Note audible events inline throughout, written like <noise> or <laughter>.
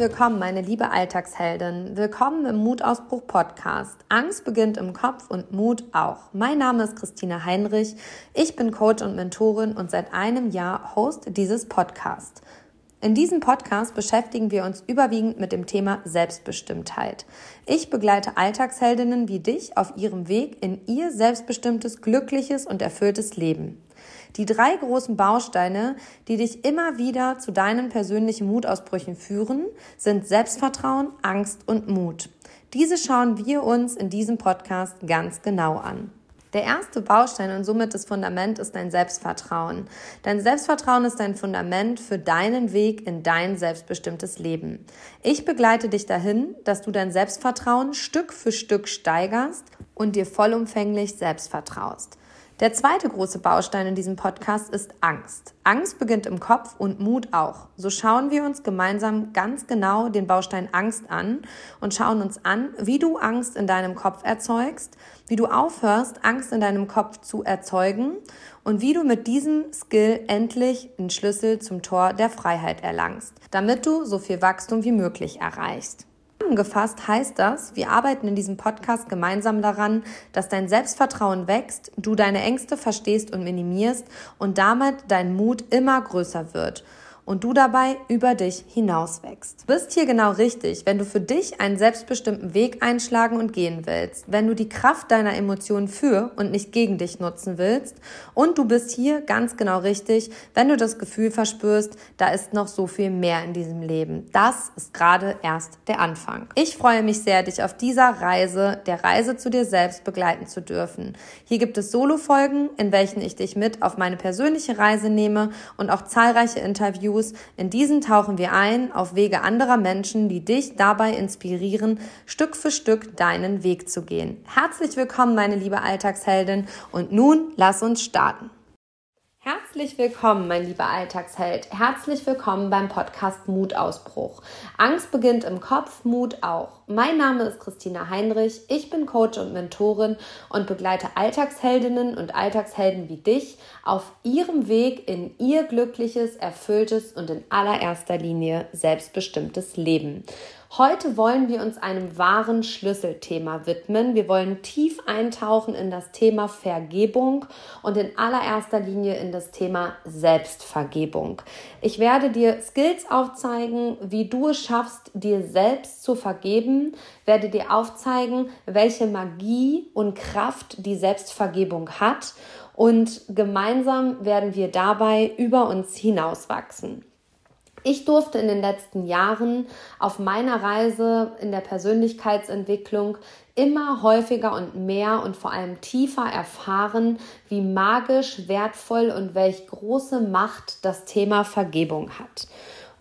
Willkommen, meine liebe Alltagsheldin. Willkommen im Mutausbruch Podcast. Angst beginnt im Kopf und Mut auch. Mein Name ist Christina Heinrich. Ich bin Coach und Mentorin und seit einem Jahr Host dieses Podcasts. In diesem Podcast beschäftigen wir uns überwiegend mit dem Thema Selbstbestimmtheit. Ich begleite Alltagsheldinnen wie dich auf ihrem Weg in ihr selbstbestimmtes, glückliches und erfülltes Leben. Die drei großen Bausteine, die dich immer wieder zu deinen persönlichen Mutausbrüchen führen, sind Selbstvertrauen, Angst und Mut. Diese schauen wir uns in diesem Podcast ganz genau an. Der erste Baustein und somit das Fundament ist dein Selbstvertrauen. Dein Selbstvertrauen ist dein Fundament für deinen Weg in dein selbstbestimmtes Leben. Ich begleite dich dahin, dass du dein Selbstvertrauen Stück für Stück steigerst und dir vollumfänglich selbst vertraust. Der zweite große Baustein in diesem Podcast ist Angst. Angst beginnt im Kopf und Mut auch. So schauen wir uns gemeinsam ganz genau den Baustein Angst an und schauen uns an, wie du Angst in deinem Kopf erzeugst, wie du aufhörst, Angst in deinem Kopf zu erzeugen und wie du mit diesem Skill endlich den Schlüssel zum Tor der Freiheit erlangst, damit du so viel Wachstum wie möglich erreichst. Zusammengefasst heißt das, wir arbeiten in diesem Podcast gemeinsam daran, dass dein Selbstvertrauen wächst, du deine Ängste verstehst und minimierst und damit dein Mut immer größer wird und du dabei über dich hinaus wächst. Du bist hier genau richtig, wenn du für dich einen selbstbestimmten Weg einschlagen und gehen willst, wenn du die Kraft deiner Emotionen für und nicht gegen dich nutzen willst und du bist hier ganz genau richtig, wenn du das Gefühl verspürst, da ist noch so viel mehr in diesem Leben. Das ist gerade erst der Anfang. Ich freue mich sehr, dich auf dieser Reise, der Reise zu dir selbst begleiten zu dürfen. Hier gibt es Solo-Folgen, in welchen ich dich mit auf meine persönliche Reise nehme und auch zahlreiche Interviews Interviews. In diesen tauchen wir ein auf Wege anderer Menschen, die dich dabei inspirieren, Stück für Stück deinen Weg zu gehen. Herzlich willkommen, meine liebe Alltagsheldin. Und nun lass uns starten. Herzlich willkommen, mein lieber Alltagsheld. Herzlich willkommen beim Podcast Mutausbruch. Angst beginnt im Kopf, Mut auch. Mein Name ist Christina Heinrich. Ich bin Coach und Mentorin und begleite Alltagsheldinnen und Alltagshelden wie dich auf ihrem Weg in ihr glückliches, erfülltes und in allererster Linie selbstbestimmtes Leben. Heute wollen wir uns einem wahren Schlüsselthema widmen. Wir wollen tief eintauchen in das Thema Vergebung und in allererster Linie in das Thema Selbstvergebung. Ich werde dir Skills aufzeigen, wie du es schaffst, dir selbst zu vergeben, werde dir aufzeigen, welche Magie und Kraft die Selbstvergebung hat und gemeinsam werden wir dabei über uns hinauswachsen. Ich durfte in den letzten Jahren auf meiner Reise in der Persönlichkeitsentwicklung immer häufiger und mehr und vor allem tiefer erfahren, wie magisch, wertvoll und welch große Macht das Thema Vergebung hat.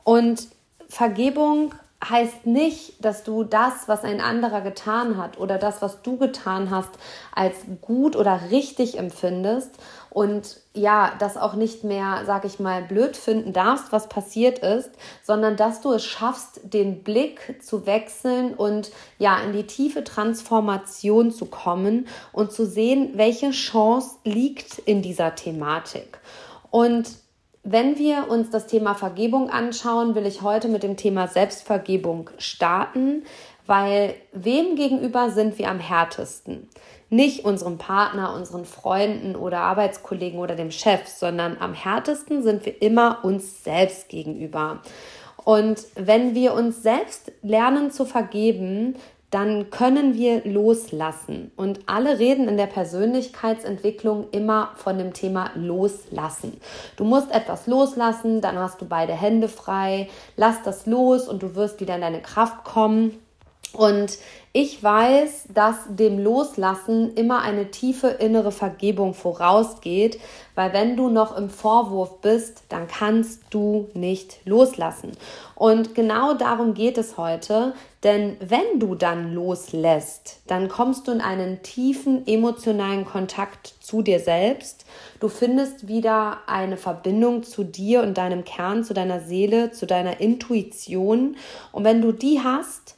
Und Vergebung heißt nicht, dass du das, was ein anderer getan hat oder das, was du getan hast, als gut oder richtig empfindest und ja, das auch nicht mehr, sag ich mal, blöd finden darfst, was passiert ist, sondern dass du es schaffst, den Blick zu wechseln und ja, in die tiefe Transformation zu kommen und zu sehen, welche Chance liegt in dieser Thematik. Und wenn wir uns das Thema Vergebung anschauen, will ich heute mit dem Thema Selbstvergebung starten, weil wem gegenüber sind wir am härtesten? Nicht unserem Partner, unseren Freunden oder Arbeitskollegen oder dem Chef, sondern am härtesten sind wir immer uns selbst gegenüber. Und wenn wir uns selbst lernen zu vergeben, dann können wir loslassen. Und alle reden in der Persönlichkeitsentwicklung immer von dem Thema loslassen. Du musst etwas loslassen, dann hast du beide Hände frei, lass das los und du wirst wieder in deine Kraft kommen. Und ich weiß, dass dem Loslassen immer eine tiefe innere Vergebung vorausgeht, weil wenn du noch im Vorwurf bist, dann kannst du nicht loslassen. Und genau darum geht es heute, denn wenn du dann loslässt, dann kommst du in einen tiefen emotionalen Kontakt zu dir selbst. Du findest wieder eine Verbindung zu dir und deinem Kern, zu deiner Seele, zu deiner Intuition. Und wenn du die hast,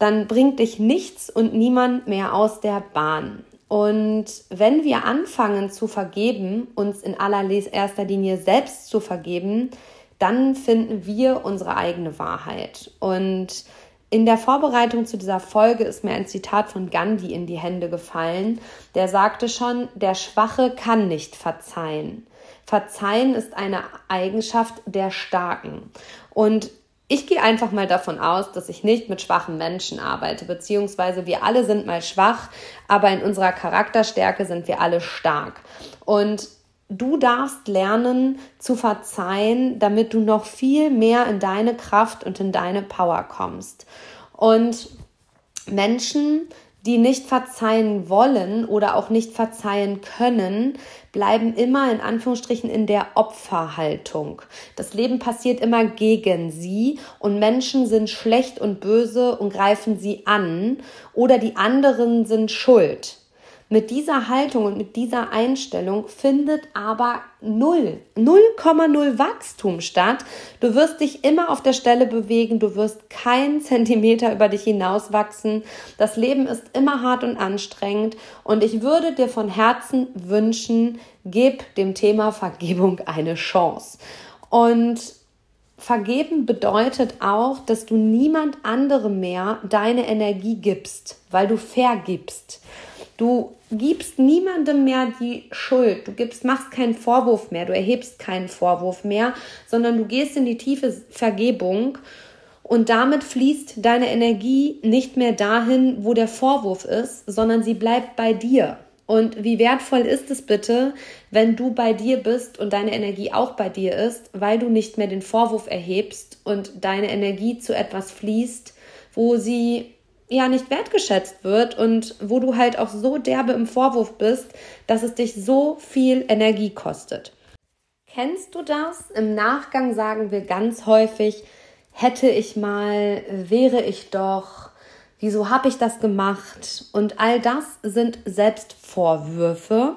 dann bringt dich nichts und niemand mehr aus der Bahn. Und wenn wir anfangen zu vergeben, uns in allererster Linie selbst zu vergeben, dann finden wir unsere eigene Wahrheit. Und in der Vorbereitung zu dieser Folge ist mir ein Zitat von Gandhi in die Hände gefallen. Der sagte schon, der Schwache kann nicht verzeihen. Verzeihen ist eine Eigenschaft der Starken. Und ich gehe einfach mal davon aus, dass ich nicht mit schwachen Menschen arbeite, beziehungsweise wir alle sind mal schwach, aber in unserer Charakterstärke sind wir alle stark. Und du darfst lernen zu verzeihen, damit du noch viel mehr in deine Kraft und in deine Power kommst. Und Menschen, die nicht verzeihen wollen oder auch nicht verzeihen können, bleiben immer in Anführungsstrichen in der Opferhaltung. Das Leben passiert immer gegen sie und Menschen sind schlecht und böse und greifen sie an oder die anderen sind schuld. Mit dieser Haltung und mit dieser Einstellung findet aber null, 0,0 Wachstum statt. Du wirst dich immer auf der Stelle bewegen, du wirst keinen <laughs> Zentimeter über dich hinauswachsen. Das Leben ist immer hart und anstrengend und ich würde dir von Herzen wünschen, gib dem Thema Vergebung eine Chance. Und Vergeben bedeutet auch, dass du niemand anderem mehr deine Energie gibst, weil du vergibst. Du gibst niemandem mehr die Schuld. Du gibst, machst keinen Vorwurf mehr. Du erhebst keinen Vorwurf mehr, sondern du gehst in die tiefe Vergebung und damit fließt deine Energie nicht mehr dahin, wo der Vorwurf ist, sondern sie bleibt bei dir. Und wie wertvoll ist es bitte, wenn du bei dir bist und deine Energie auch bei dir ist, weil du nicht mehr den Vorwurf erhebst und deine Energie zu etwas fließt, wo sie ja nicht wertgeschätzt wird und wo du halt auch so derbe im Vorwurf bist, dass es dich so viel Energie kostet. Kennst du das? Im Nachgang sagen wir ganz häufig, hätte ich mal, wäre ich doch, wieso habe ich das gemacht? Und all das sind Selbstvorwürfe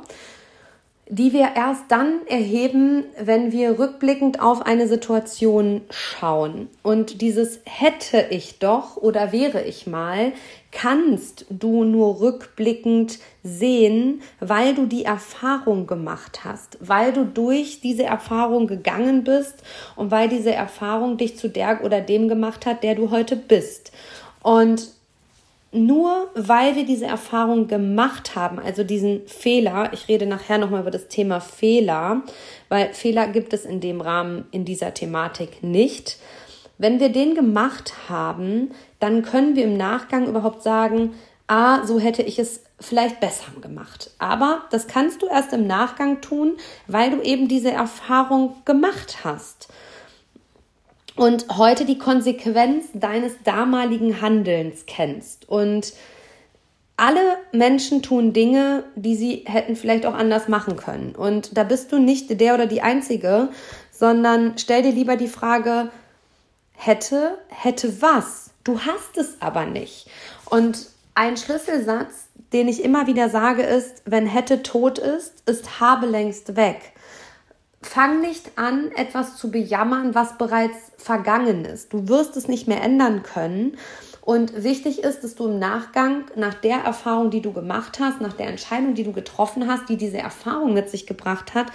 die wir erst dann erheben, wenn wir rückblickend auf eine Situation schauen. Und dieses hätte ich doch oder wäre ich mal, kannst du nur rückblickend sehen, weil du die Erfahrung gemacht hast, weil du durch diese Erfahrung gegangen bist und weil diese Erfahrung dich zu der oder dem gemacht hat, der du heute bist. Und nur weil wir diese Erfahrung gemacht haben, also diesen Fehler, ich rede nachher nochmal über das Thema Fehler, weil Fehler gibt es in dem Rahmen in dieser Thematik nicht. Wenn wir den gemacht haben, dann können wir im Nachgang überhaupt sagen, ah, so hätte ich es vielleicht besser gemacht. Aber das kannst du erst im Nachgang tun, weil du eben diese Erfahrung gemacht hast und heute die Konsequenz deines damaligen Handelns kennst. Und alle Menschen tun Dinge, die sie hätten vielleicht auch anders machen können. Und da bist du nicht der oder die Einzige, sondern stell dir lieber die Frage, hätte, hätte was? Du hast es aber nicht. Und ein Schlüsselsatz, den ich immer wieder sage, ist, wenn hätte tot ist, ist habe längst weg fang nicht an, etwas zu bejammern, was bereits vergangen ist. Du wirst es nicht mehr ändern können. Und wichtig ist, dass du im Nachgang, nach der Erfahrung, die du gemacht hast, nach der Entscheidung, die du getroffen hast, die diese Erfahrung mit sich gebracht hat,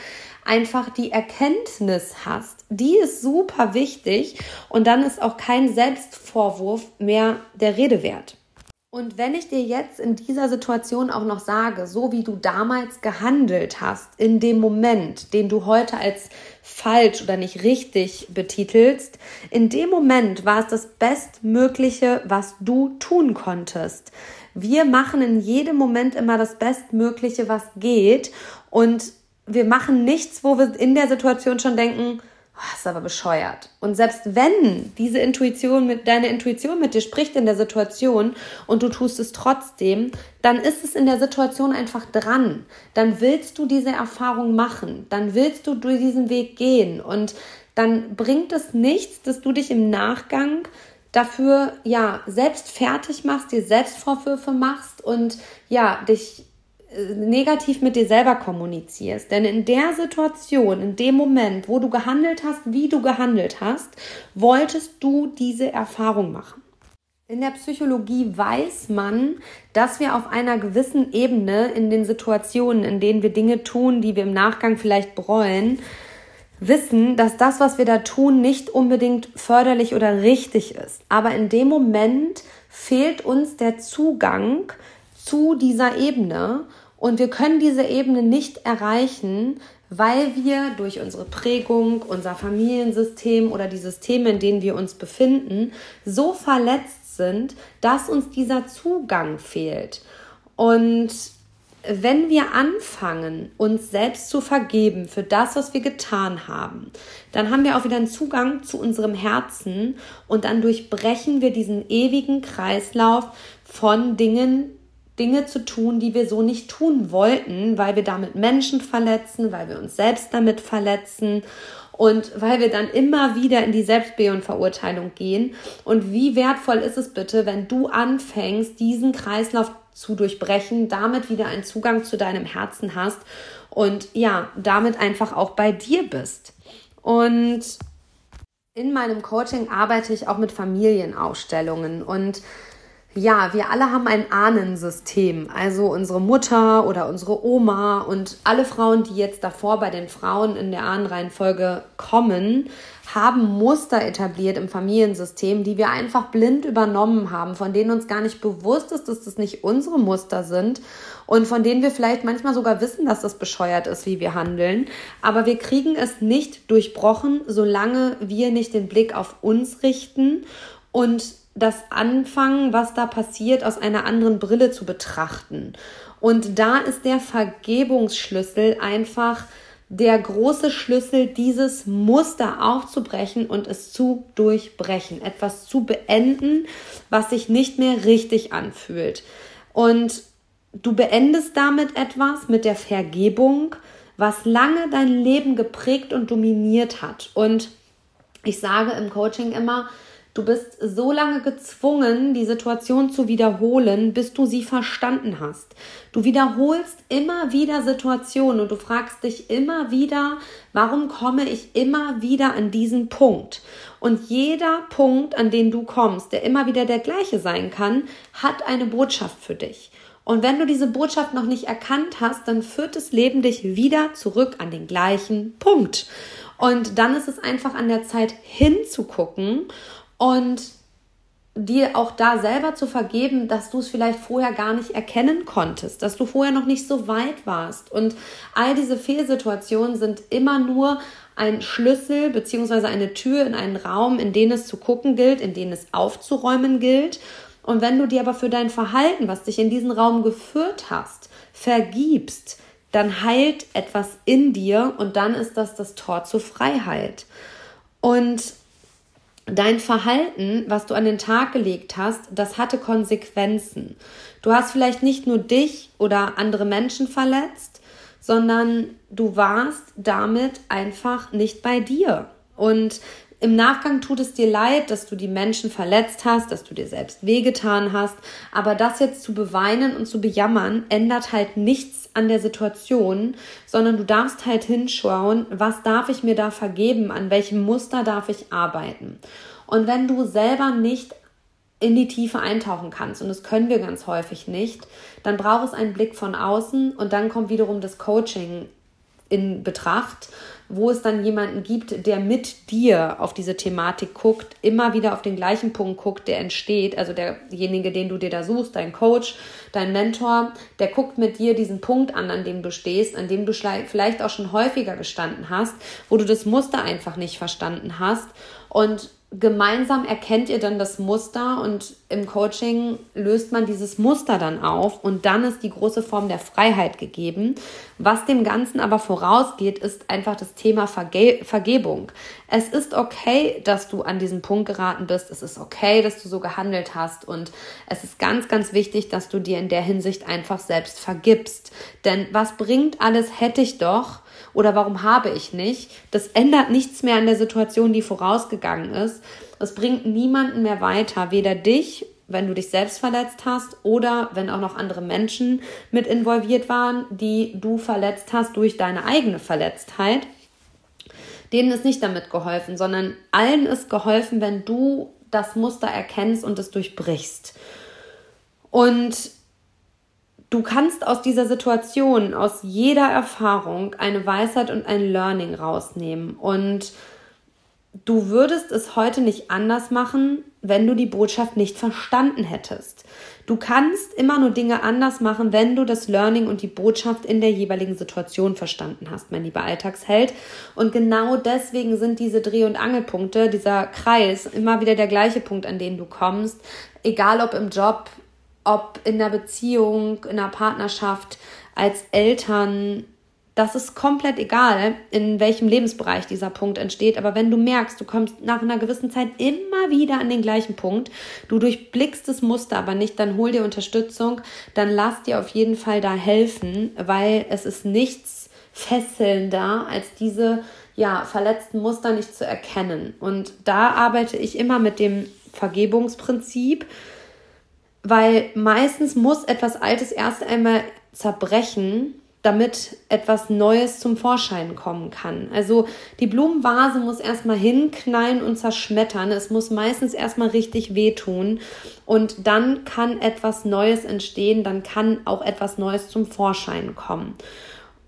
einfach die Erkenntnis hast. Die ist super wichtig und dann ist auch kein Selbstvorwurf mehr der Rede wert. Und wenn ich dir jetzt in dieser Situation auch noch sage, so wie du damals gehandelt hast, in dem Moment, den du heute als falsch oder nicht richtig betitelst, in dem Moment war es das Bestmögliche, was du tun konntest. Wir machen in jedem Moment immer das Bestmögliche, was geht und wir machen nichts, wo wir in der Situation schon denken, oh, ist aber bescheuert. Und selbst wenn diese Intuition mit, deine Intuition mit dir spricht in der Situation und du tust es trotzdem, dann ist es in der Situation einfach dran. Dann willst du diese Erfahrung machen. Dann willst du durch diesen Weg gehen. Und dann bringt es nichts, dass du dich im Nachgang dafür, ja, selbst fertig machst, dir selbst Vorwürfe machst und ja, dich negativ mit dir selber kommunizierst. Denn in der Situation, in dem Moment, wo du gehandelt hast, wie du gehandelt hast, wolltest du diese Erfahrung machen. In der Psychologie weiß man, dass wir auf einer gewissen Ebene in den Situationen, in denen wir Dinge tun, die wir im Nachgang vielleicht bereuen, wissen, dass das, was wir da tun, nicht unbedingt förderlich oder richtig ist. Aber in dem Moment fehlt uns der Zugang zu dieser Ebene und wir können diese Ebene nicht erreichen, weil wir durch unsere Prägung, unser Familiensystem oder die Systeme, in denen wir uns befinden, so verletzt sind, dass uns dieser Zugang fehlt. Und wenn wir anfangen, uns selbst zu vergeben für das, was wir getan haben, dann haben wir auch wieder einen Zugang zu unserem Herzen und dann durchbrechen wir diesen ewigen Kreislauf von Dingen, Dinge zu tun, die wir so nicht tun wollten, weil wir damit Menschen verletzen, weil wir uns selbst damit verletzen und weil wir dann immer wieder in die Selbstbe- und Verurteilung gehen. Und wie wertvoll ist es bitte, wenn du anfängst, diesen Kreislauf zu durchbrechen, damit wieder einen Zugang zu deinem Herzen hast und ja, damit einfach auch bei dir bist. Und in meinem Coaching arbeite ich auch mit Familienausstellungen und ja, wir alle haben ein Ahnensystem. Also unsere Mutter oder unsere Oma und alle Frauen, die jetzt davor bei den Frauen in der Ahnenreihenfolge kommen, haben Muster etabliert im Familiensystem, die wir einfach blind übernommen haben, von denen uns gar nicht bewusst ist, dass das nicht unsere Muster sind und von denen wir vielleicht manchmal sogar wissen, dass das bescheuert ist, wie wir handeln. Aber wir kriegen es nicht durchbrochen, solange wir nicht den Blick auf uns richten und das Anfangen, was da passiert, aus einer anderen Brille zu betrachten. Und da ist der Vergebungsschlüssel einfach der große Schlüssel, dieses Muster aufzubrechen und es zu durchbrechen, etwas zu beenden, was sich nicht mehr richtig anfühlt. Und du beendest damit etwas mit der Vergebung, was lange dein Leben geprägt und dominiert hat. Und ich sage im Coaching immer, Du bist so lange gezwungen, die Situation zu wiederholen, bis du sie verstanden hast. Du wiederholst immer wieder Situationen und du fragst dich immer wieder, warum komme ich immer wieder an diesen Punkt? Und jeder Punkt, an den du kommst, der immer wieder der gleiche sein kann, hat eine Botschaft für dich. Und wenn du diese Botschaft noch nicht erkannt hast, dann führt das Leben dich wieder zurück an den gleichen Punkt. Und dann ist es einfach an der Zeit hinzugucken und dir auch da selber zu vergeben, dass du es vielleicht vorher gar nicht erkennen konntest, dass du vorher noch nicht so weit warst. Und all diese Fehlsituationen sind immer nur ein Schlüssel bzw. eine Tür in einen Raum, in den es zu gucken gilt, in den es aufzuräumen gilt. Und wenn du dir aber für dein Verhalten, was dich in diesen Raum geführt hast, vergibst, dann heilt etwas in dir und dann ist das das Tor zur Freiheit. Und dein Verhalten, was du an den Tag gelegt hast, das hatte Konsequenzen. Du hast vielleicht nicht nur dich oder andere Menschen verletzt, sondern du warst damit einfach nicht bei dir. Und im Nachgang tut es dir leid, dass du die Menschen verletzt hast, dass du dir selbst wehgetan hast, aber das jetzt zu beweinen und zu bejammern, ändert halt nichts an der Situation, sondern du darfst halt hinschauen, was darf ich mir da vergeben, an welchem Muster darf ich arbeiten. Und wenn du selber nicht in die Tiefe eintauchen kannst, und das können wir ganz häufig nicht, dann braucht es einen Blick von außen und dann kommt wiederum das Coaching in Betracht, wo es dann jemanden gibt, der mit dir auf diese Thematik guckt, immer wieder auf den gleichen Punkt guckt, der entsteht. Also derjenige, den du dir da suchst, dein Coach, dein Mentor, der guckt mit dir diesen Punkt an, an dem du stehst, an dem du vielleicht auch schon häufiger gestanden hast, wo du das Muster einfach nicht verstanden hast. Und gemeinsam erkennt ihr dann das Muster und im Coaching löst man dieses Muster dann auf und dann ist die große Form der Freiheit gegeben. Was dem Ganzen aber vorausgeht, ist einfach das Thema Verge Vergebung. Es ist okay, dass du an diesen Punkt geraten bist. Es ist okay, dass du so gehandelt hast und es ist ganz, ganz wichtig, dass du dir in der Hinsicht einfach selbst vergibst. Denn was bringt alles hätte ich doch, oder warum habe ich nicht, das ändert nichts mehr an der Situation, die vorausgegangen ist. Es bringt niemanden mehr weiter, weder dich, wenn du dich selbst verletzt hast oder wenn auch noch andere Menschen mit involviert waren, die du verletzt hast durch deine eigene Verletztheit. Denen ist nicht damit geholfen, sondern allen ist geholfen, wenn du das Muster erkennst und es durchbrichst. Und du kannst aus dieser Situation, aus jeder Erfahrung eine Weisheit und ein Learning rausnehmen. Und du würdest es heute nicht anders machen, wenn du die Botschaft nicht verstanden hättest. Du kannst immer nur Dinge anders machen, wenn du das Learning und die Botschaft in der jeweiligen Situation verstanden hast, mein lieber Alltagsheld. Und genau deswegen sind diese Dreh- und Angelpunkte, dieser Kreis, immer wieder der gleiche Punkt, an den du kommst. Egal ob im Job, ob in der Beziehung, in der Partnerschaft, als Eltern, das ist komplett egal, in welchem Lebensbereich dieser Punkt entsteht. Aber wenn du merkst, du kommst nach einer gewissen Zeit immer wieder an den gleichen Punkt, du durchblickst das Muster aber nicht, dann hol dir Unterstützung, dann lass dir auf jeden Fall da helfen, weil es ist nichts fesselnder als diese ja, verletzten Muster nicht zu erkennen. Und da arbeite ich immer mit dem Vergebungsprinzip, weil meistens muss etwas Altes erst einmal zerbrechen, damit etwas Neues zum Vorschein kommen kann. Also die Blumenvase muss erstmal hinknallen und zerschmettern. Es muss meistens erstmal richtig wehtun und dann kann etwas Neues entstehen, dann kann auch etwas Neues zum Vorschein kommen.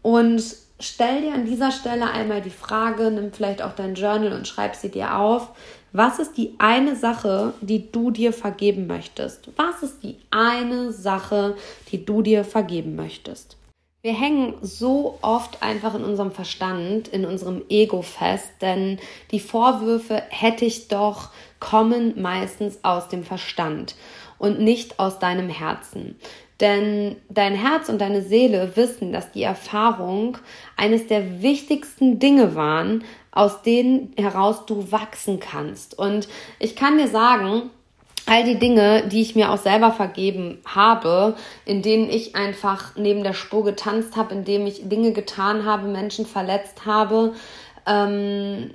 Und stell dir an dieser Stelle einmal die Frage, nimm vielleicht auch dein Journal und schreib sie dir auf. Was ist die eine Sache, die du dir vergeben möchtest? Was ist die eine Sache, die du dir vergeben möchtest? Wir hängen so oft einfach in unserem Verstand, in unserem Ego fest, denn die Vorwürfe hätte ich doch kommen meistens aus dem Verstand und nicht aus deinem Herzen. Denn dein Herz und deine Seele wissen, dass die Erfahrung eines der wichtigsten Dinge waren, aus denen heraus du wachsen kannst. Und ich kann dir sagen, all die Dinge, die ich mir auch selber vergeben habe, in denen ich einfach neben der Spur getanzt habe, in denen ich Dinge getan habe, Menschen verletzt habe, ähm,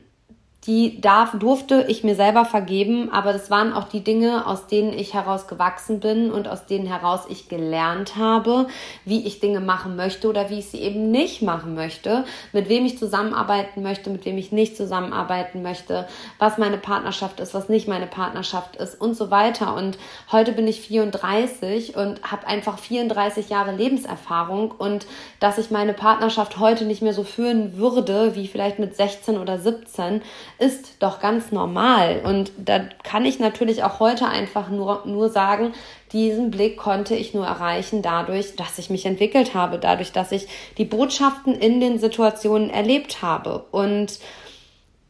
die darf, durfte ich mir selber vergeben, aber das waren auch die Dinge, aus denen ich heraus gewachsen bin und aus denen heraus ich gelernt habe, wie ich Dinge machen möchte oder wie ich sie eben nicht machen möchte, mit wem ich zusammenarbeiten möchte, mit wem ich nicht zusammenarbeiten möchte, was meine Partnerschaft ist, was nicht meine Partnerschaft ist und so weiter. Und heute bin ich 34 und habe einfach 34 Jahre Lebenserfahrung und dass ich meine Partnerschaft heute nicht mehr so führen würde, wie vielleicht mit 16 oder 17, ist doch ganz normal. Und da kann ich natürlich auch heute einfach nur, nur sagen, diesen Blick konnte ich nur erreichen dadurch, dass ich mich entwickelt habe, dadurch, dass ich die Botschaften in den Situationen erlebt habe. Und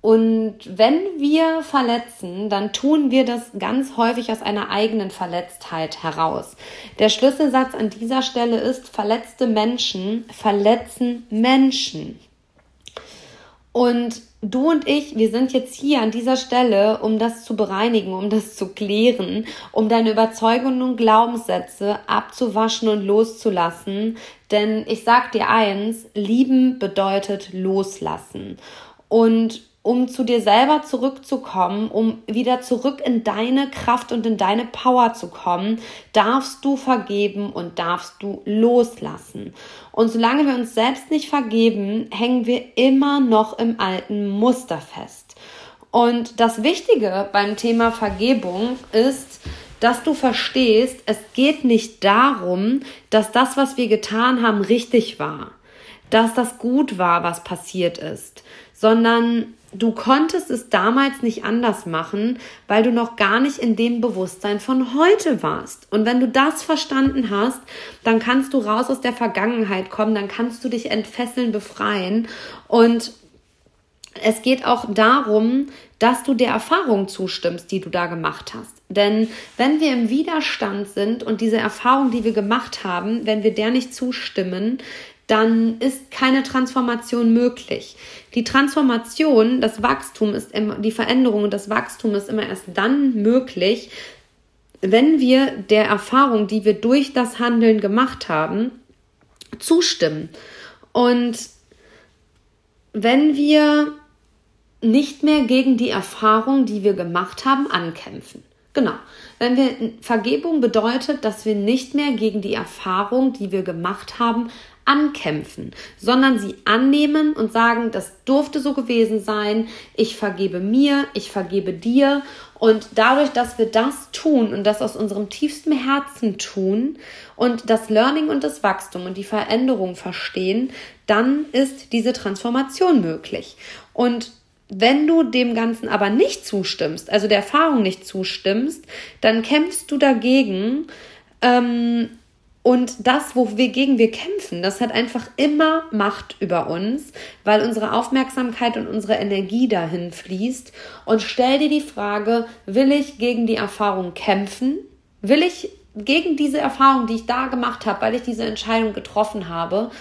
und wenn wir verletzen, dann tun wir das ganz häufig aus einer eigenen Verletztheit heraus. Der Schlüsselsatz an dieser Stelle ist, verletzte Menschen verletzen Menschen. Und du und ich, wir sind jetzt hier an dieser Stelle, um das zu bereinigen, um das zu klären, um deine Überzeugungen und Glaubenssätze abzuwaschen und loszulassen. Denn ich sag dir eins, lieben bedeutet loslassen. Und um zu dir selber zurückzukommen, um wieder zurück in deine Kraft und in deine Power zu kommen, darfst du vergeben und darfst du loslassen. Und solange wir uns selbst nicht vergeben, hängen wir immer noch im alten Muster fest. Und das Wichtige beim Thema Vergebung ist, dass du verstehst, es geht nicht darum, dass das, was wir getan haben, richtig war, dass das gut war, was passiert ist, sondern du konntest es damals nicht anders machen, weil du noch gar nicht in dem Bewusstsein von heute warst. Und wenn du das verstanden hast, dann kannst du raus aus der Vergangenheit kommen, dann kannst du dich entfesseln, befreien. Und es geht auch darum, dass du der Erfahrung zustimmst, die du da gemacht hast. Denn wenn wir im Widerstand sind und diese Erfahrung, die wir gemacht haben, wenn wir der nicht zustimmen, dann ist keine Transformation möglich. Die Transformation, das Wachstum ist immer, die Veränderung und das Wachstum ist immer erst dann möglich, wenn wir der Erfahrung, die wir durch das Handeln gemacht haben, zustimmen. Und wenn wir nicht mehr gegen die Erfahrung, die wir gemacht haben, ankämpfen. Genau. Wenn wir Vergebung bedeutet, dass wir nicht mehr gegen die Erfahrung, die wir gemacht haben, ankämpfen, sondern sie annehmen und sagen, das durfte so gewesen sein, ich vergebe mir, ich vergebe dir und dadurch, dass wir das tun und das aus unserem tiefsten Herzen tun und das Learning und das Wachstum und die Veränderung verstehen, dann ist diese Transformation möglich. Und wenn du dem Ganzen aber nicht zustimmst, also der Erfahrung nicht zustimmst, dann kämpfst du dagegen. Ähm, und das, wogegen wir kämpfen, das hat einfach immer Macht über uns, weil unsere Aufmerksamkeit und unsere Energie dahin fließt. Und stell dir die Frage, will ich gegen die Erfahrung kämpfen? Will ich gegen diese Erfahrung, die ich da gemacht habe, weil ich diese Entscheidung getroffen habe,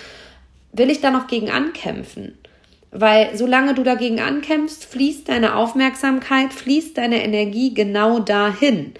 will ich da noch gegen ankämpfen? Weil solange du dagegen ankämpfst, fließt deine Aufmerksamkeit, fließt deine Energie genau dahin.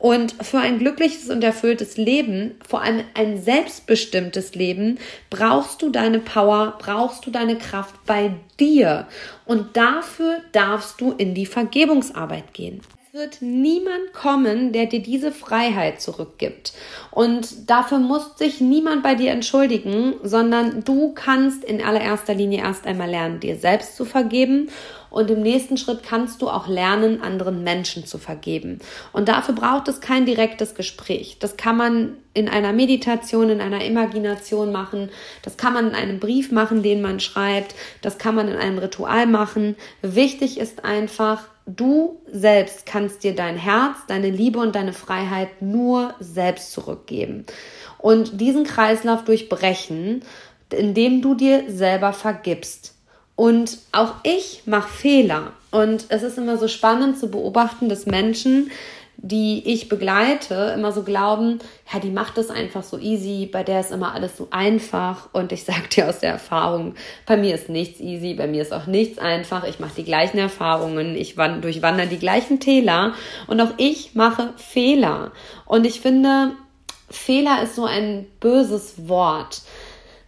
Und für ein glückliches und erfülltes Leben, vor allem ein selbstbestimmtes Leben, brauchst du deine Power, brauchst du deine Kraft bei dir. Und dafür darfst du in die Vergebungsarbeit gehen wird niemand kommen, der dir diese Freiheit zurückgibt. Und dafür muss sich niemand bei dir entschuldigen, sondern du kannst in allererster Linie erst einmal lernen, dir selbst zu vergeben. Und im nächsten Schritt kannst du auch lernen, anderen Menschen zu vergeben. Und dafür braucht es kein direktes Gespräch. Das kann man in einer Meditation, in einer Imagination machen. Das kann man in einem Brief machen, den man schreibt. Das kann man in einem Ritual machen. Wichtig ist einfach, Du selbst kannst dir dein Herz, deine Liebe und deine Freiheit nur selbst zurückgeben. Und diesen Kreislauf durchbrechen, indem du dir selber vergibst. Und auch ich mache Fehler. Und es ist immer so spannend zu beobachten, dass Menschen die ich begleite, immer so glauben, ja, die macht das einfach so easy, bei der ist immer alles so einfach. Und ich sage dir aus der Erfahrung, bei mir ist nichts easy, bei mir ist auch nichts einfach. Ich mache die gleichen Erfahrungen, ich durchwandere die gleichen Täler und auch ich mache Fehler. Und ich finde, Fehler ist so ein böses Wort,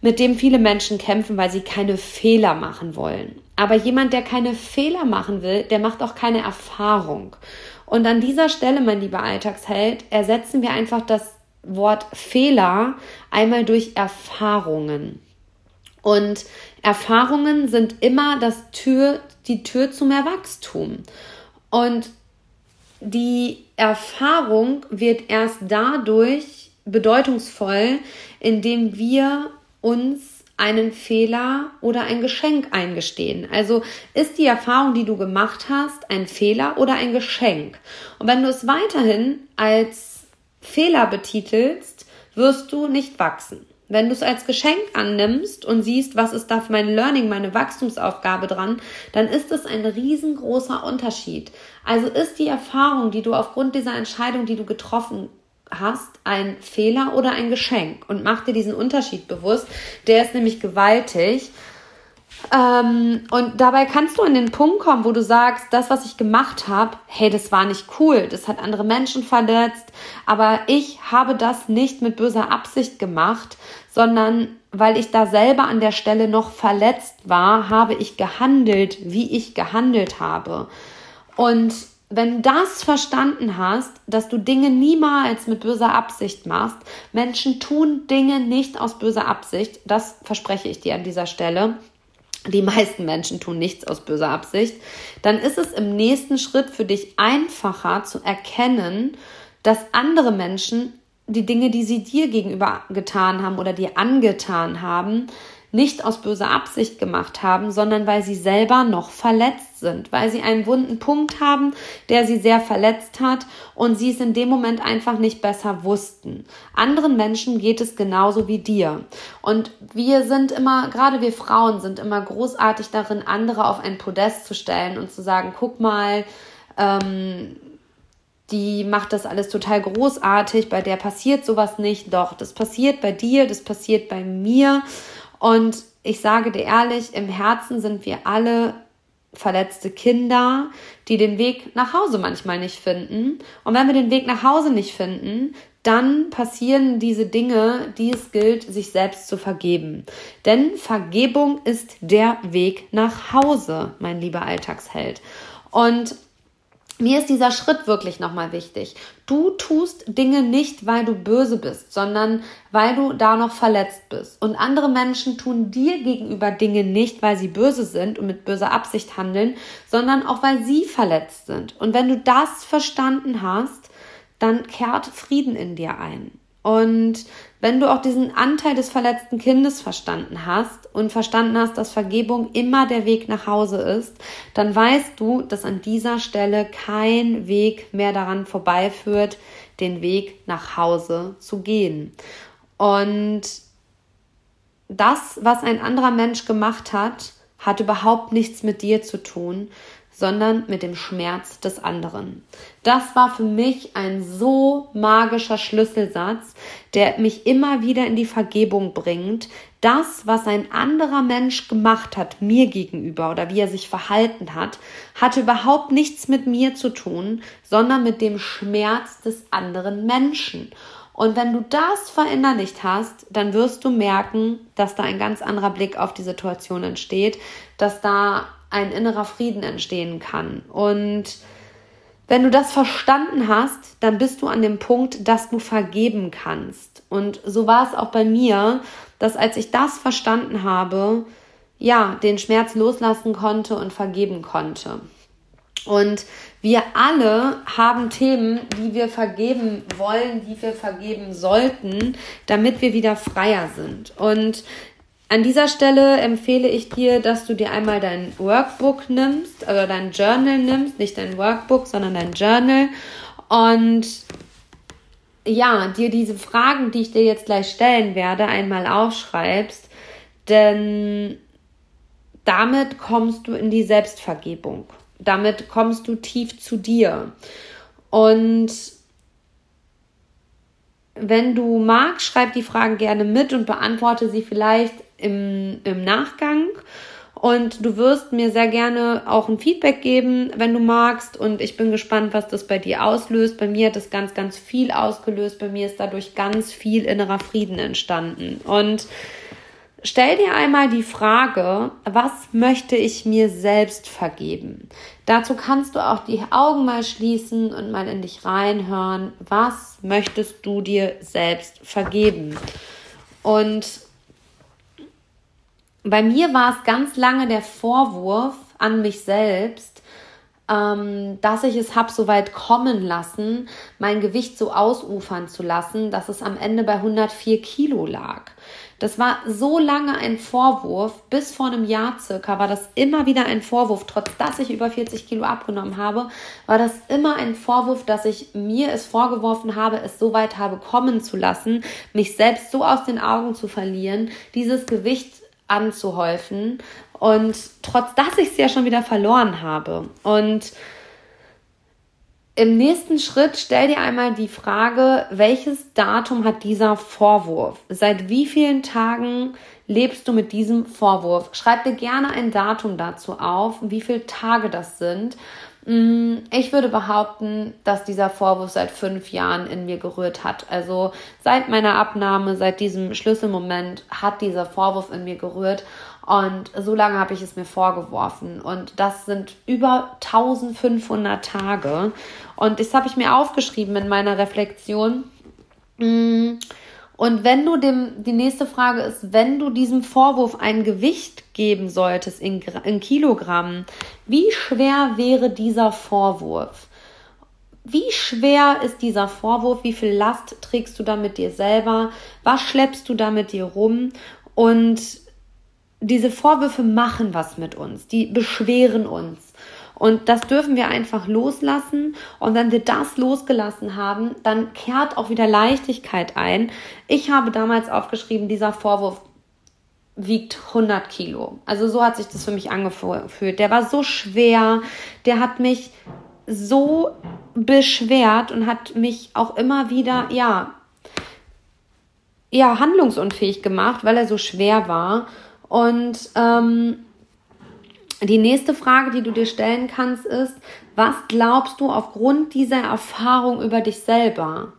mit dem viele Menschen kämpfen, weil sie keine Fehler machen wollen. Aber jemand, der keine Fehler machen will, der macht auch keine Erfahrung. Und an dieser Stelle, mein lieber Alltagsheld, ersetzen wir einfach das Wort Fehler einmal durch Erfahrungen. Und Erfahrungen sind immer das Tür, die Tür zu mehr Wachstum. Und die Erfahrung wird erst dadurch bedeutungsvoll, indem wir uns einen Fehler oder ein Geschenk eingestehen. Also ist die Erfahrung, die du gemacht hast, ein Fehler oder ein Geschenk? Und wenn du es weiterhin als Fehler betitelst, wirst du nicht wachsen. Wenn du es als Geschenk annimmst und siehst, was ist da für mein Learning, meine Wachstumsaufgabe dran, dann ist es ein riesengroßer Unterschied. Also ist die Erfahrung, die du aufgrund dieser Entscheidung, die du getroffen hast, ein Fehler oder ein Geschenk und mach dir diesen Unterschied bewusst. Der ist nämlich gewaltig. Ähm, und dabei kannst du an den Punkt kommen, wo du sagst, das, was ich gemacht habe, hey, das war nicht cool, das hat andere Menschen verletzt, aber ich habe das nicht mit böser Absicht gemacht, sondern weil ich da selber an der Stelle noch verletzt war, habe ich gehandelt, wie ich gehandelt habe. Und wenn das verstanden hast, dass du Dinge niemals mit böser Absicht machst, Menschen tun Dinge nicht aus böser Absicht, das verspreche ich dir an dieser Stelle. Die meisten Menschen tun nichts aus böser Absicht, dann ist es im nächsten Schritt für dich einfacher zu erkennen, dass andere Menschen die Dinge, die sie dir gegenüber getan haben oder dir angetan haben, nicht aus böser Absicht gemacht haben, sondern weil sie selber noch verletzt sind, weil sie einen wunden Punkt haben, der sie sehr verletzt hat und sie es in dem Moment einfach nicht besser wussten. Anderen Menschen geht es genauso wie dir. Und wir sind immer, gerade wir Frauen sind immer großartig darin, andere auf ein Podest zu stellen und zu sagen, guck mal, ähm, die macht das alles total großartig, bei der passiert sowas nicht. Doch, das passiert bei dir, das passiert bei mir. Und ich sage dir ehrlich, im Herzen sind wir alle verletzte Kinder, die den Weg nach Hause manchmal nicht finden. Und wenn wir den Weg nach Hause nicht finden, dann passieren diese Dinge, die es gilt, sich selbst zu vergeben. Denn Vergebung ist der Weg nach Hause, mein lieber Alltagsheld. Und mir ist dieser Schritt wirklich nochmal wichtig. Du tust Dinge nicht, weil du böse bist, sondern weil du da noch verletzt bist. Und andere Menschen tun dir gegenüber Dinge nicht, weil sie böse sind und mit böser Absicht handeln, sondern auch weil sie verletzt sind. Und wenn du das verstanden hast, dann kehrt Frieden in dir ein. Und wenn du auch diesen Anteil des verletzten Kindes verstanden hast und verstanden hast, dass Vergebung immer der Weg nach Hause ist, dann weißt du, dass an dieser Stelle kein Weg mehr daran vorbeiführt, den Weg nach Hause zu gehen. Und das, was ein anderer Mensch gemacht hat, hat überhaupt nichts mit dir zu tun, sondern mit dem Schmerz des anderen. Das war für mich ein so magischer Schlüsselsatz, der mich immer wieder in die Vergebung bringt. Das, was ein anderer Mensch gemacht hat, mir gegenüber oder wie er sich verhalten hat, hatte überhaupt nichts mit mir zu tun, sondern mit dem Schmerz des anderen Menschen. Und wenn du das verinnerlicht hast, dann wirst du merken, dass da ein ganz anderer Blick auf die Situation entsteht, dass da ein innerer Frieden entstehen kann. Und wenn du das verstanden hast, dann bist du an dem Punkt, dass du vergeben kannst. Und so war es auch bei mir, dass als ich das verstanden habe, ja, den Schmerz loslassen konnte und vergeben konnte. Und wir alle haben Themen, die wir vergeben wollen, die wir vergeben sollten, damit wir wieder freier sind. Und an dieser Stelle empfehle ich dir, dass du dir einmal dein Workbook nimmst oder dein Journal nimmst, nicht dein Workbook, sondern dein Journal und ja, dir diese Fragen, die ich dir jetzt gleich stellen werde, einmal aufschreibst, denn damit kommst du in die Selbstvergebung. Damit kommst du tief zu dir. Und wenn du magst, schreib die Fragen gerne mit und beantworte sie vielleicht im, im Nachgang. Und du wirst mir sehr gerne auch ein Feedback geben, wenn du magst. Und ich bin gespannt, was das bei dir auslöst. Bei mir hat es ganz, ganz viel ausgelöst. Bei mir ist dadurch ganz viel innerer Frieden entstanden. Und stell dir einmal die Frage, was möchte ich mir selbst vergeben? Dazu kannst du auch die Augen mal schließen und mal in dich reinhören. Was möchtest du dir selbst vergeben? Und bei mir war es ganz lange der Vorwurf an mich selbst, ähm, dass ich es habe so weit kommen lassen, mein Gewicht so ausufern zu lassen, dass es am Ende bei 104 Kilo lag. Das war so lange ein Vorwurf, bis vor einem Jahr circa war das immer wieder ein Vorwurf, trotz dass ich über 40 Kilo abgenommen habe, war das immer ein Vorwurf, dass ich mir es vorgeworfen habe, es so weit habe kommen zu lassen, mich selbst so aus den Augen zu verlieren, dieses Gewicht anzuhäufen. Und trotz dass ich es ja schon wieder verloren habe. Und im nächsten Schritt stell dir einmal die Frage, welches Datum hat dieser Vorwurf? Seit wie vielen Tagen lebst du mit diesem Vorwurf? Schreib dir gerne ein Datum dazu auf, wie viele Tage das sind. Mm, ich würde behaupten, dass dieser Vorwurf seit fünf Jahren in mir gerührt hat. Also seit meiner Abnahme, seit diesem Schlüsselmoment hat dieser Vorwurf in mir gerührt. Und so lange habe ich es mir vorgeworfen. Und das sind über 1500 Tage. Und das habe ich mir aufgeschrieben in meiner Reflexion. Und wenn du dem, die nächste Frage ist, wenn du diesem Vorwurf ein Gewicht geben solltest in, in Kilogramm, wie schwer wäre dieser Vorwurf? Wie schwer ist dieser Vorwurf? Wie viel Last trägst du da mit dir selber? Was schleppst du da mit dir rum? Und diese Vorwürfe machen was mit uns. Die beschweren uns. Und das dürfen wir einfach loslassen. Und wenn wir das losgelassen haben, dann kehrt auch wieder Leichtigkeit ein. Ich habe damals aufgeschrieben, dieser Vorwurf wiegt 100 Kilo. Also so hat sich das für mich angefühlt. Der war so schwer, der hat mich so beschwert und hat mich auch immer wieder, ja, ja, handlungsunfähig gemacht, weil er so schwer war. Und ähm, die nächste Frage, die du dir stellen kannst, ist, was glaubst du aufgrund dieser Erfahrung über dich selber?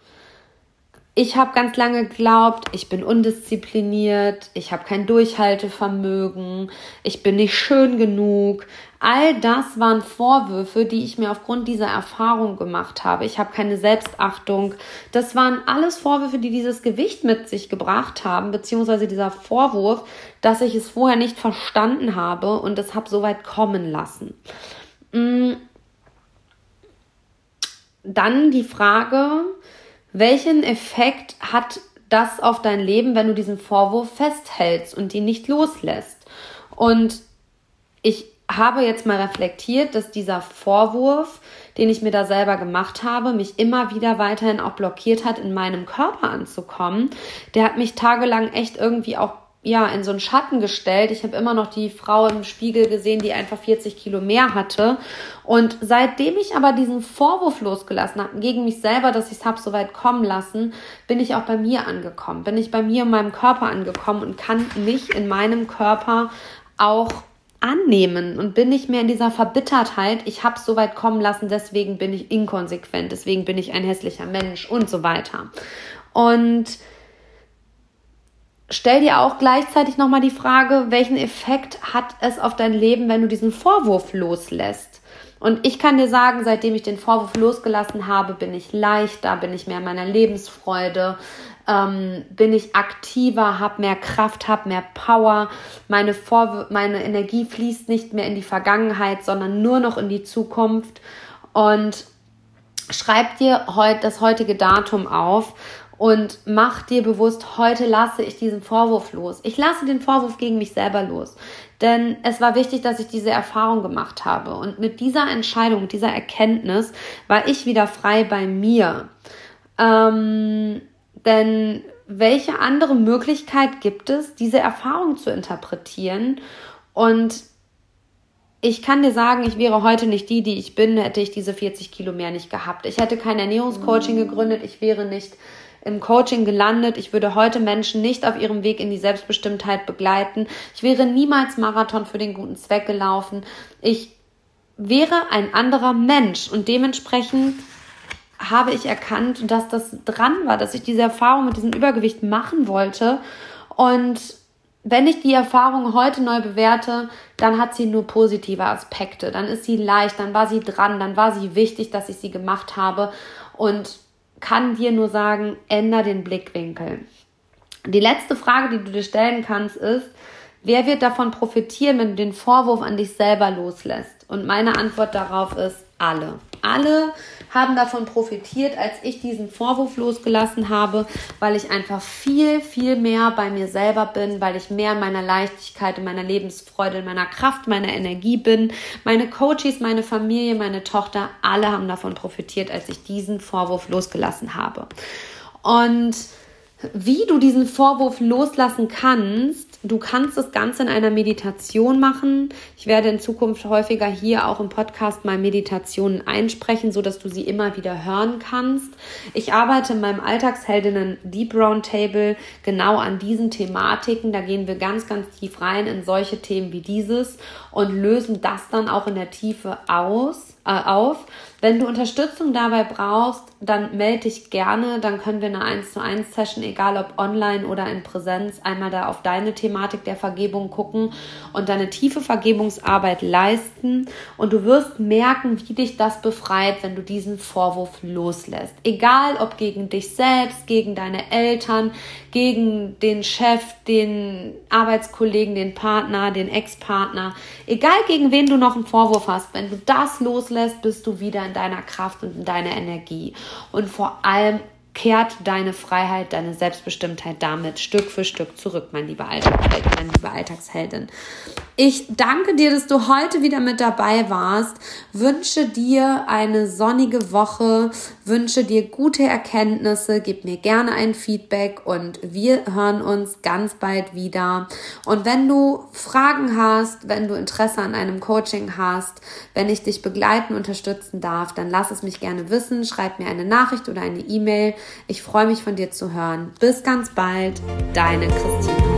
Ich habe ganz lange geglaubt, ich bin undiszipliniert, ich habe kein Durchhaltevermögen, ich bin nicht schön genug. All das waren Vorwürfe, die ich mir aufgrund dieser Erfahrung gemacht habe. Ich habe keine Selbstachtung. Das waren alles Vorwürfe, die dieses Gewicht mit sich gebracht haben, beziehungsweise dieser Vorwurf, dass ich es vorher nicht verstanden habe und es habe so weit kommen lassen. Mm. Dann die Frage, welchen Effekt hat das auf dein Leben, wenn du diesen Vorwurf festhältst und ihn nicht loslässt? Und ich habe jetzt mal reflektiert, dass dieser Vorwurf, den ich mir da selber gemacht habe, mich immer wieder weiterhin auch blockiert hat, in meinem Körper anzukommen. Der hat mich tagelang echt irgendwie auch ja, in so einen Schatten gestellt. Ich habe immer noch die Frau im Spiegel gesehen, die einfach 40 Kilo mehr hatte. Und seitdem ich aber diesen Vorwurf losgelassen habe gegen mich selber, dass ich es habe so weit kommen lassen, bin ich auch bei mir angekommen. Bin ich bei mir in meinem Körper angekommen und kann mich in meinem Körper auch annehmen und bin nicht mehr in dieser Verbittertheit, ich habe es so weit kommen lassen, deswegen bin ich inkonsequent, deswegen bin ich ein hässlicher Mensch und so weiter. Und stell dir auch gleichzeitig nochmal die Frage, welchen Effekt hat es auf dein Leben, wenn du diesen Vorwurf loslässt? Und ich kann dir sagen, seitdem ich den Vorwurf losgelassen habe, bin ich leichter, bin ich mehr in meiner Lebensfreude, ähm, bin ich aktiver, habe mehr Kraft, habe mehr Power. Meine, meine Energie fließt nicht mehr in die Vergangenheit, sondern nur noch in die Zukunft. Und schreib dir heute das heutige Datum auf und mach dir bewusst, heute lasse ich diesen Vorwurf los. Ich lasse den Vorwurf gegen mich selber los. Denn es war wichtig, dass ich diese Erfahrung gemacht habe. Und mit dieser Entscheidung, dieser Erkenntnis war ich wieder frei bei mir. Ähm, denn welche andere Möglichkeit gibt es, diese Erfahrung zu interpretieren? Und ich kann dir sagen, ich wäre heute nicht die, die ich bin, hätte ich diese 40 Kilo mehr nicht gehabt. Ich hätte kein Ernährungscoaching gegründet, ich wäre nicht im Coaching gelandet. Ich würde heute Menschen nicht auf ihrem Weg in die Selbstbestimmtheit begleiten. Ich wäre niemals Marathon für den guten Zweck gelaufen. Ich wäre ein anderer Mensch und dementsprechend habe ich erkannt, dass das dran war, dass ich diese Erfahrung mit diesem Übergewicht machen wollte. Und wenn ich die Erfahrung heute neu bewerte, dann hat sie nur positive Aspekte. Dann ist sie leicht, dann war sie dran, dann war sie wichtig, dass ich sie gemacht habe. Und kann dir nur sagen, änder den Blickwinkel. Die letzte Frage, die du dir stellen kannst, ist, wer wird davon profitieren, wenn du den Vorwurf an dich selber loslässt? Und meine Antwort darauf ist alle. Alle haben davon profitiert, als ich diesen Vorwurf losgelassen habe, weil ich einfach viel, viel mehr bei mir selber bin, weil ich mehr in meiner Leichtigkeit, in meiner Lebensfreude, in meiner Kraft, meiner Energie bin. Meine Coaches, meine Familie, meine Tochter, alle haben davon profitiert, als ich diesen Vorwurf losgelassen habe. Und wie du diesen Vorwurf loslassen kannst, Du kannst das Ganze in einer Meditation machen. Ich werde in Zukunft häufiger hier auch im Podcast mal Meditationen einsprechen, so dass du sie immer wieder hören kannst. Ich arbeite in meinem Alltagsheldinnen Deep Roundtable genau an diesen Thematiken. Da gehen wir ganz, ganz tief rein in solche Themen wie dieses und lösen das dann auch in der Tiefe aus, äh, auf. Wenn du Unterstützung dabei brauchst, dann melde dich gerne. Dann können wir eine 1 zu 1 Session, egal ob online oder in Präsenz, einmal da auf deine Thematik der Vergebung gucken und deine tiefe Vergebungsarbeit leisten. Und du wirst merken, wie dich das befreit, wenn du diesen Vorwurf loslässt. Egal ob gegen dich selbst, gegen deine Eltern, gegen den Chef, den Arbeitskollegen, den Partner, den Ex-Partner. Egal gegen wen du noch einen Vorwurf hast, wenn du das loslässt, bist du wieder in deiner Kraft und in deiner Energie. Und vor allem kehrt deine Freiheit, deine Selbstbestimmtheit damit Stück für Stück zurück, mein lieber Alltagsheld, meine liebe Alltagsheldin. Ich danke dir, dass du heute wieder mit dabei warst. Wünsche dir eine sonnige Woche, wünsche dir gute Erkenntnisse, gib mir gerne ein Feedback und wir hören uns ganz bald wieder. Und wenn du Fragen hast, wenn du Interesse an einem Coaching hast, wenn ich dich begleiten, unterstützen darf, dann lass es mich gerne wissen, schreib mir eine Nachricht oder eine E-Mail. Ich freue mich von dir zu hören. Bis ganz bald, deine Christine.